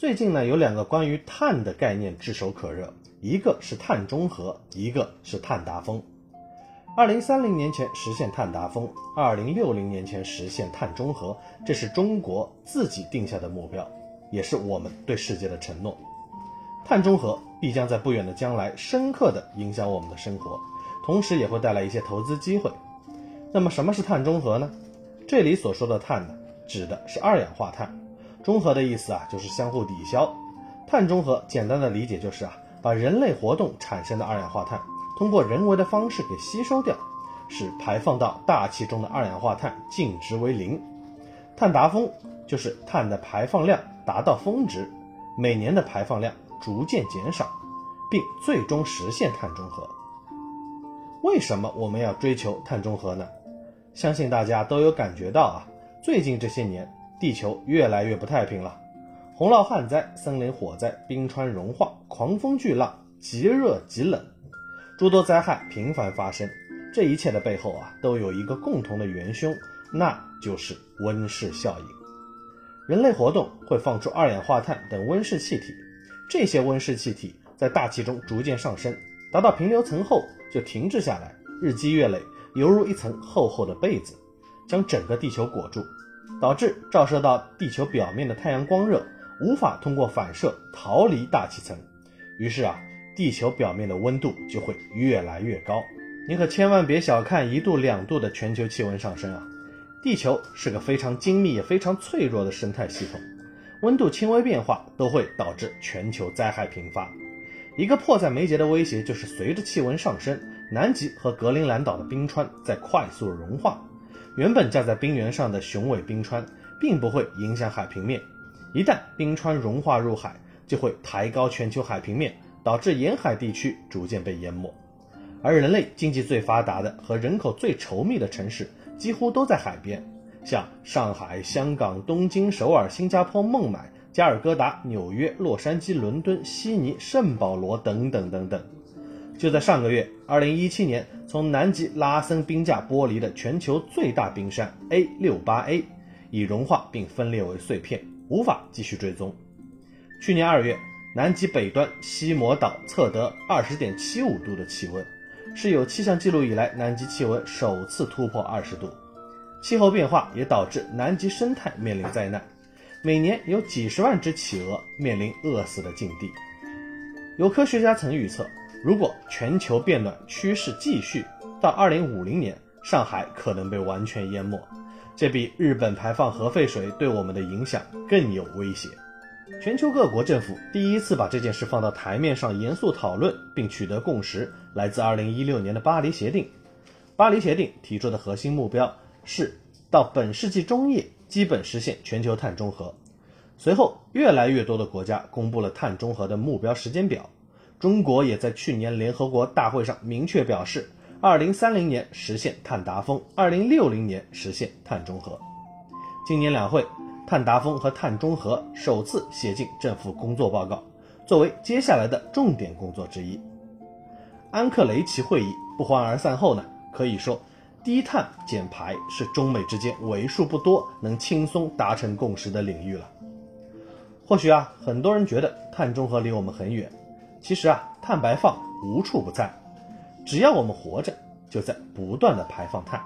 最近呢，有两个关于碳的概念炙手可热，一个是碳中和，一个是碳达峰。二零三零年前实现碳达峰，二零六零年前实现碳中和，这是中国自己定下的目标，也是我们对世界的承诺。碳中和必将在不远的将来深刻地影响我们的生活，同时也会带来一些投资机会。那么什么是碳中和呢？这里所说的碳呢，指的是二氧化碳。中和的意思啊，就是相互抵消。碳中和简单的理解就是啊，把人类活动产生的二氧化碳。通过人为的方式给吸收掉，使排放到大气中的二氧化碳净值为零。碳达峰就是碳的排放量达到峰值，每年的排放量逐渐减少，并最终实现碳中和。为什么我们要追求碳中和呢？相信大家都有感觉到啊，最近这些年地球越来越不太平了，洪涝旱灾、森林火灾、冰川融化、狂风巨浪、极热极冷。诸多灾害频繁发生，这一切的背后啊，都有一个共同的元凶，那就是温室效应。人类活动会放出二氧化碳等温室气体，这些温室气体在大气中逐渐上升，达到平流层后就停滞下来，日积月累，犹如一层厚厚的被子，将整个地球裹住，导致照射到地球表面的太阳光热无法通过反射逃离大气层，于是啊。地球表面的温度就会越来越高，你可千万别小看一度两度的全球气温上升啊！地球是个非常精密也非常脆弱的生态系统，温度轻微变化都会导致全球灾害频发。一个迫在眉睫的威胁就是，随着气温上升，南极和格陵兰岛的冰川在快速融化，原本架在冰原上的雄伟冰川并不会影响海平面，一旦冰川融化入海，就会抬高全球海平面。导致沿海地区逐渐被淹没，而人类经济最发达的和人口最稠密的城市几乎都在海边，像上海、香港、东京、首尔、新加坡、孟买、加尔各答、纽约、洛杉矶、伦敦、悉尼、圣保罗等等等等。就在上个月，二零一七年从南极拉森冰架剥离的全球最大冰山 A 六八 A 已融化并分裂为碎片，无法继续追踪。去年二月。南极北端西摩岛测得二十点七五度的气温，是有气象记录以来南极气温首次突破二十度。气候变化也导致南极生态面临灾难，每年有几十万只企鹅面临饿死的境地。有科学家曾预测，如果全球变暖趋势继续，到二零五零年，上海可能被完全淹没。这比日本排放核废水对我们的影响更有威胁。全球各国政府第一次把这件事放到台面上严肃讨论并取得共识，来自2016年的巴黎协定。巴黎协定提出的核心目标是到本世纪中叶基本实现全球碳中和。随后，越来越多的国家公布了碳中和的目标时间表。中国也在去年联合国大会上明确表示，2030年实现碳达峰，2060年实现碳中和。今年两会。碳达峰和碳中和首次写进政府工作报告，作为接下来的重点工作之一。安克雷奇会议不欢而散后呢，可以说低碳减排是中美之间为数不多能轻松达成共识的领域了。或许啊，很多人觉得碳中和离我们很远，其实啊，碳排放无处不在，只要我们活着，就在不断的排放碳。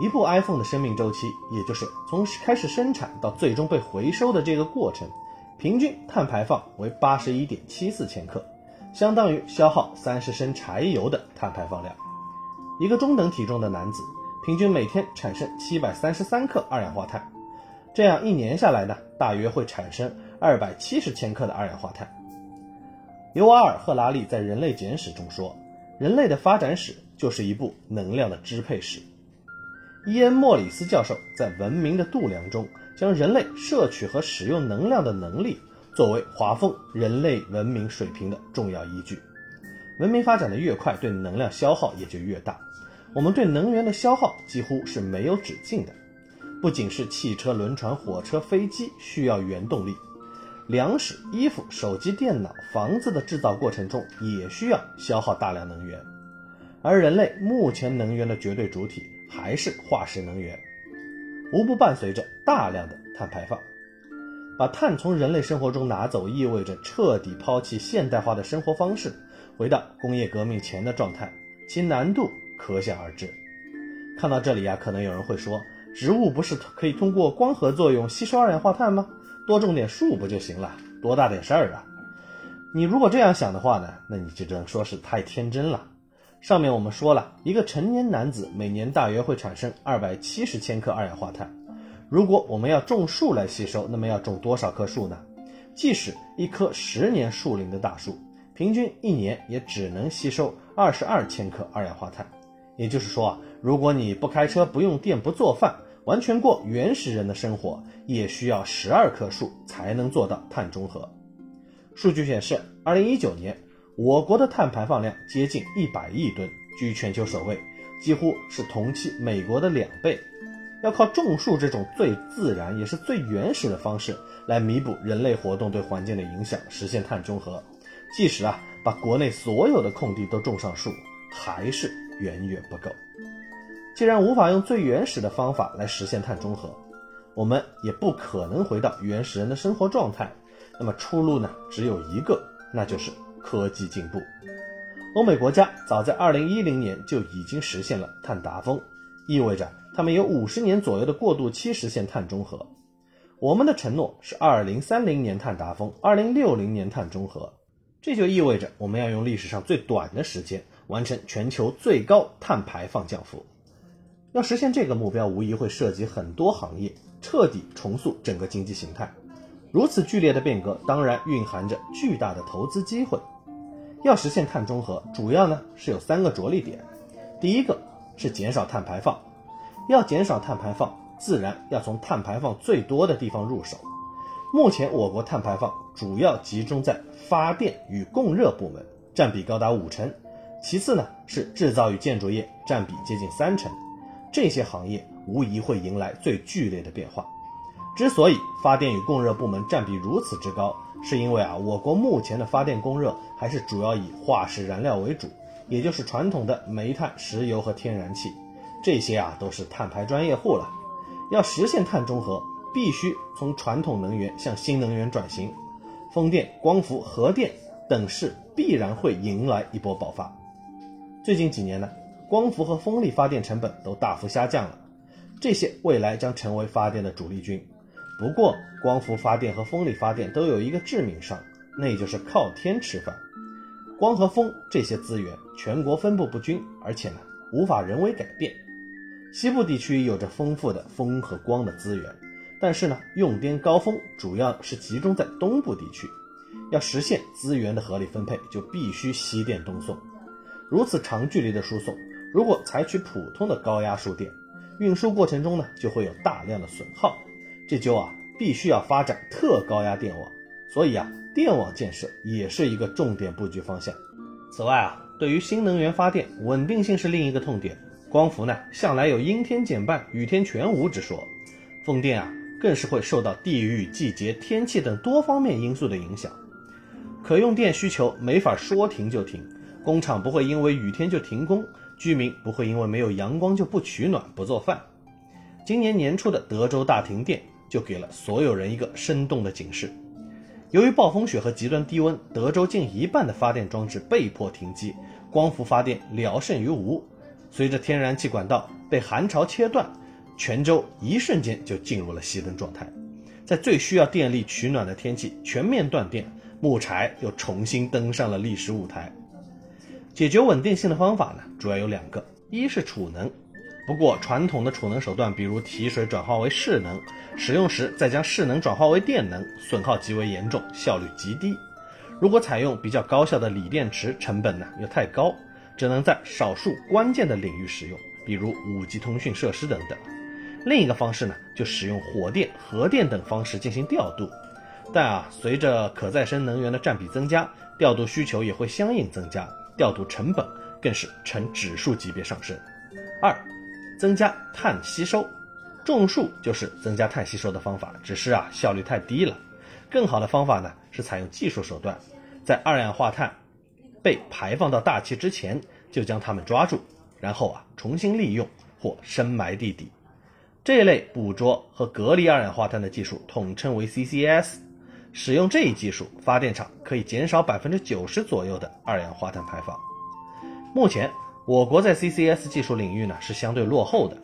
一部 iPhone 的生命周期，也就是从开始生产到最终被回收的这个过程，平均碳排放为八十一点七四千克，相当于消耗三十升柴油的碳排放量。一个中等体重的男子，平均每天产生七百三十三克二氧化碳，这样一年下来呢，大约会产生二百七十千克的二氧化碳。尤瓦尔·赫拉利在《人类简史》中说：“人类的发展史就是一部能量的支配史。”伊恩·莫里斯教授在《文明的度量》中，将人类摄取和使用能量的能力作为划分人类文明水平的重要依据。文明发展的越快，对能量消耗也就越大。我们对能源的消耗几乎是没有止境的。不仅是汽车、轮船、火车、飞机需要原动力，粮食、衣服、手机、电脑、房子的制造过程中也需要消耗大量能源。而人类目前能源的绝对主体。还是化石能源，无不伴随着大量的碳排放。把碳从人类生活中拿走，意味着彻底抛弃现代化的生活方式，回到工业革命前的状态，其难度可想而知。看到这里啊，可能有人会说，植物不是可以通过光合作用吸收二氧化碳吗？多种点树不就行了？多大点事儿啊？你如果这样想的话呢，那你就只能说是太天真了。上面我们说了一个成年男子每年大约会产生二百七十千克二氧化碳。如果我们要种树来吸收，那么要种多少棵树呢？即使一棵十年树龄的大树，平均一年也只能吸收二十二千克二氧化碳。也就是说啊，如果你不开车、不用电、不做饭，完全过原始人的生活，也需要十二棵树才能做到碳中和。数据显示，二零一九年我国的碳排放量接近一百亿吨，居全球首位，几乎是同期美国的两倍。要靠种树这种最自然也是最原始的方式来弥补人类活动对环境的影响，实现碳中和。即使啊把国内所有的空地都种上树，还是远远不够。既然无法用最原始的方法来实现碳中和，我们也不可能回到原始人的生活状态。那么出路呢？只有一个，那就是科技进步。欧美国家早在2010年就已经实现了碳达峰，意味着他们有五十年左右的过渡期实现碳中和。我们的承诺是2030年碳达峰，2060年碳中和，这就意味着我们要用历史上最短的时间完成全球最高碳排放降幅。要实现这个目标，无疑会涉及很多行业，彻底重塑整个经济形态。如此剧烈的变革，当然蕴含着巨大的投资机会。要实现碳中和，主要呢是有三个着力点。第一个是减少碳排放，要减少碳排放，自然要从碳排放最多的地方入手。目前我国碳排放主要集中在发电与供热部门，占比高达五成；其次呢是制造与建筑业，占比接近三成。这些行业无疑会迎来最剧烈的变化。之所以发电与供热部门占比如此之高，是因为啊，我国目前的发电供热还是主要以化石燃料为主，也就是传统的煤炭、石油和天然气，这些啊都是碳排专业户了。要实现碳中和，必须从传统能源向新能源转型，风电、光伏、核电等势必然会迎来一波爆发。最近几年呢，光伏和风力发电成本都大幅下降了，这些未来将成为发电的主力军。不过，光伏发电和风力发电都有一个致命伤，那就是靠天吃饭。光和风这些资源全国分布不均，而且呢无法人为改变。西部地区有着丰富的风和光的资源，但是呢用电高峰主要是集中在东部地区。要实现资源的合理分配，就必须西电东送。如此长距离的输送，如果采取普通的高压输电，运输过程中呢就会有大量的损耗。这就啊，必须要发展特高压电网，所以啊，电网建设也是一个重点布局方向。此外啊，对于新能源发电，稳定性是另一个痛点。光伏呢，向来有阴天减半、雨天全无之说，风电啊，更是会受到地域、季节、天气等多方面因素的影响，可用电需求没法说停就停，工厂不会因为雨天就停工，居民不会因为没有阳光就不取暖、不做饭。今年年初的德州大停电。就给了所有人一个生动的警示。由于暴风雪和极端低温，德州近一半的发电装置被迫停机，光伏发电聊胜于无。随着天然气管道被寒潮切断，全州一瞬间就进入了熄灯状态。在最需要电力取暖的天气全面断电，木柴又重新登上了历史舞台。解决稳定性的方法呢，主要有两个：一是储能。不过，传统的储能手段，比如提水转化为势能，使用时再将势能转化为电能，损耗极为严重，效率极低。如果采用比较高效的锂电池，成本呢又太高，只能在少数关键的领域使用，比如五 G 通讯设施等等。另一个方式呢，就使用火电、核电等方式进行调度。但啊，随着可再生能源的占比增加，调度需求也会相应增加，调度成本更是呈指数级别上升。二。增加碳吸收，种树就是增加碳吸收的方法，只是啊效率太低了。更好的方法呢是采用技术手段，在二氧化碳被排放到大气之前就将它们抓住，然后啊重新利用或深埋地底。这类捕捉和隔离二氧化碳的技术统称为 CCS。使用这一技术，发电厂可以减少百分之九十左右的二氧化碳排放。目前，我国在 CCS 技术领域呢是相对落后的。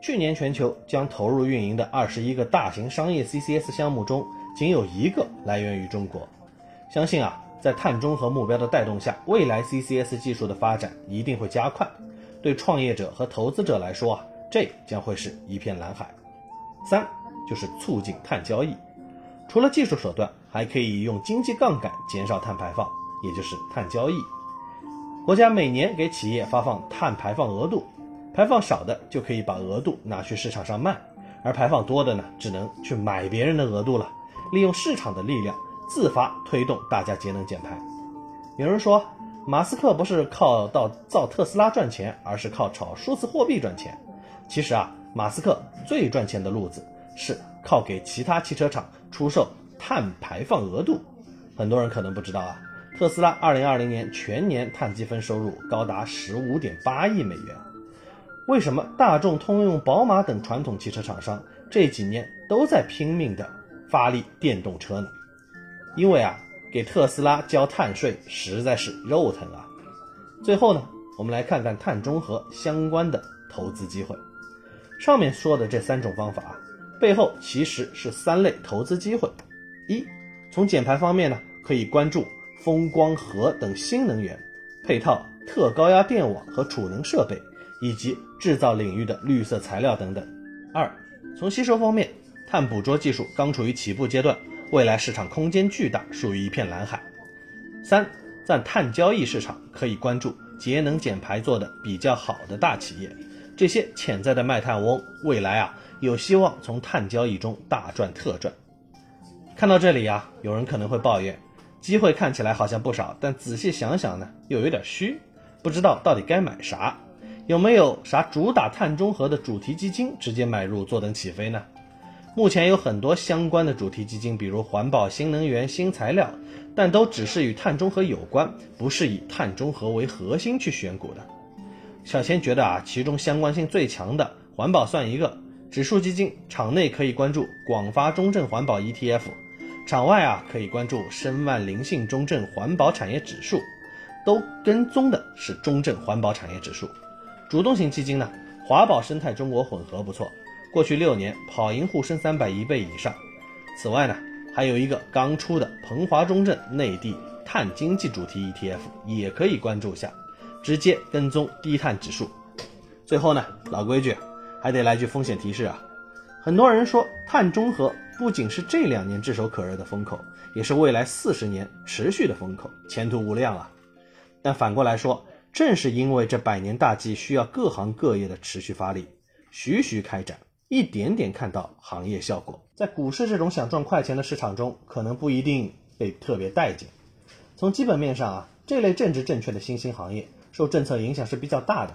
去年全球将投入运营的二十一个大型商业 CCS 项目中，仅有一个来源于中国。相信啊，在碳中和目标的带动下，未来 CCS 技术的发展一定会加快。对创业者和投资者来说啊，这将会是一片蓝海。三就是促进碳交易。除了技术手段，还可以用经济杠杆减少碳排放，也就是碳交易。国家每年给企业发放碳排放额度，排放少的就可以把额度拿去市场上卖，而排放多的呢，只能去买别人的额度了。利用市场的力量，自发推动大家节能减排。有人说，马斯克不是靠到造特斯拉赚钱，而是靠炒数字货币赚钱。其实啊，马斯克最赚钱的路子是靠给其他汽车厂。出售碳排放额度，很多人可能不知道啊。特斯拉二零二零年全年碳积分收入高达十五点八亿美元。为什么大众、通用、宝马等传统汽车厂商这几年都在拼命的发力电动车呢？因为啊，给特斯拉交碳税实在是肉疼啊。最后呢，我们来看看碳中和相关的投资机会。上面说的这三种方法啊。背后其实是三类投资机会：一，从减排方面呢，可以关注风光核等新能源，配套特高压电网和储能设备，以及制造领域的绿色材料等等；二，从吸收方面，碳捕捉技术刚处于起步阶段，未来市场空间巨大，属于一片蓝海；三，在碳交易市场可以关注节能减排做的比较好的大企业，这些潜在的卖碳翁，未来啊。有希望从碳交易中大赚特赚。看到这里呀，有人可能会抱怨，机会看起来好像不少，但仔细想想呢，又有点虚，不知道到底该买啥。有没有啥主打碳中和的主题基金，直接买入坐等起飞呢？目前有很多相关的主题基金，比如环保、新能源、新材料，但都只是与碳中和有关，不是以碳中和为核心去选股的。小千觉得啊，其中相关性最强的环保算一个。指数基金场内可以关注广发中证环保 ETF，场外啊可以关注申万灵信中证环保产业指数，都跟踪的是中证环保产业指数。主动型基金呢，华宝生态中国混合不错，过去六年跑赢沪深三百一倍以上。此外呢，还有一个刚出的鹏华中证内地碳经济主题 ETF 也可以关注一下，直接跟踪低碳指数。最后呢，老规矩。还得来句风险提示啊！很多人说碳中和不仅是这两年炙手可热的风口，也是未来四十年持续的风口，前途无量啊！但反过来说，正是因为这百年大计需要各行各业的持续发力，徐徐开展，一点点看到行业效果，在股市这种想赚快钱的市场中，可能不一定被特别待见。从基本面上啊，这类政治正确的新兴行业受政策影响是比较大的，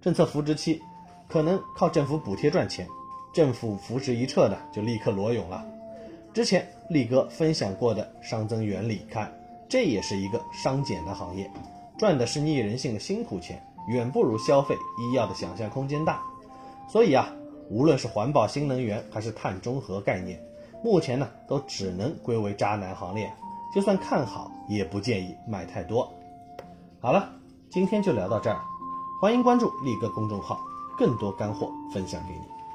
政策扶植期。可能靠政府补贴赚钱，政府扶持一撤呢就立刻裸泳了。之前力哥分享过的熵增原理，看这也是一个熵减的行业，赚的是逆人性的辛苦钱，远不如消费医药的想象空间大。所以啊，无论是环保新能源还是碳中和概念，目前呢都只能归为渣男行列。就算看好，也不建议买太多。好了，今天就聊到这儿，欢迎关注力哥公众号。更多干货分享给你。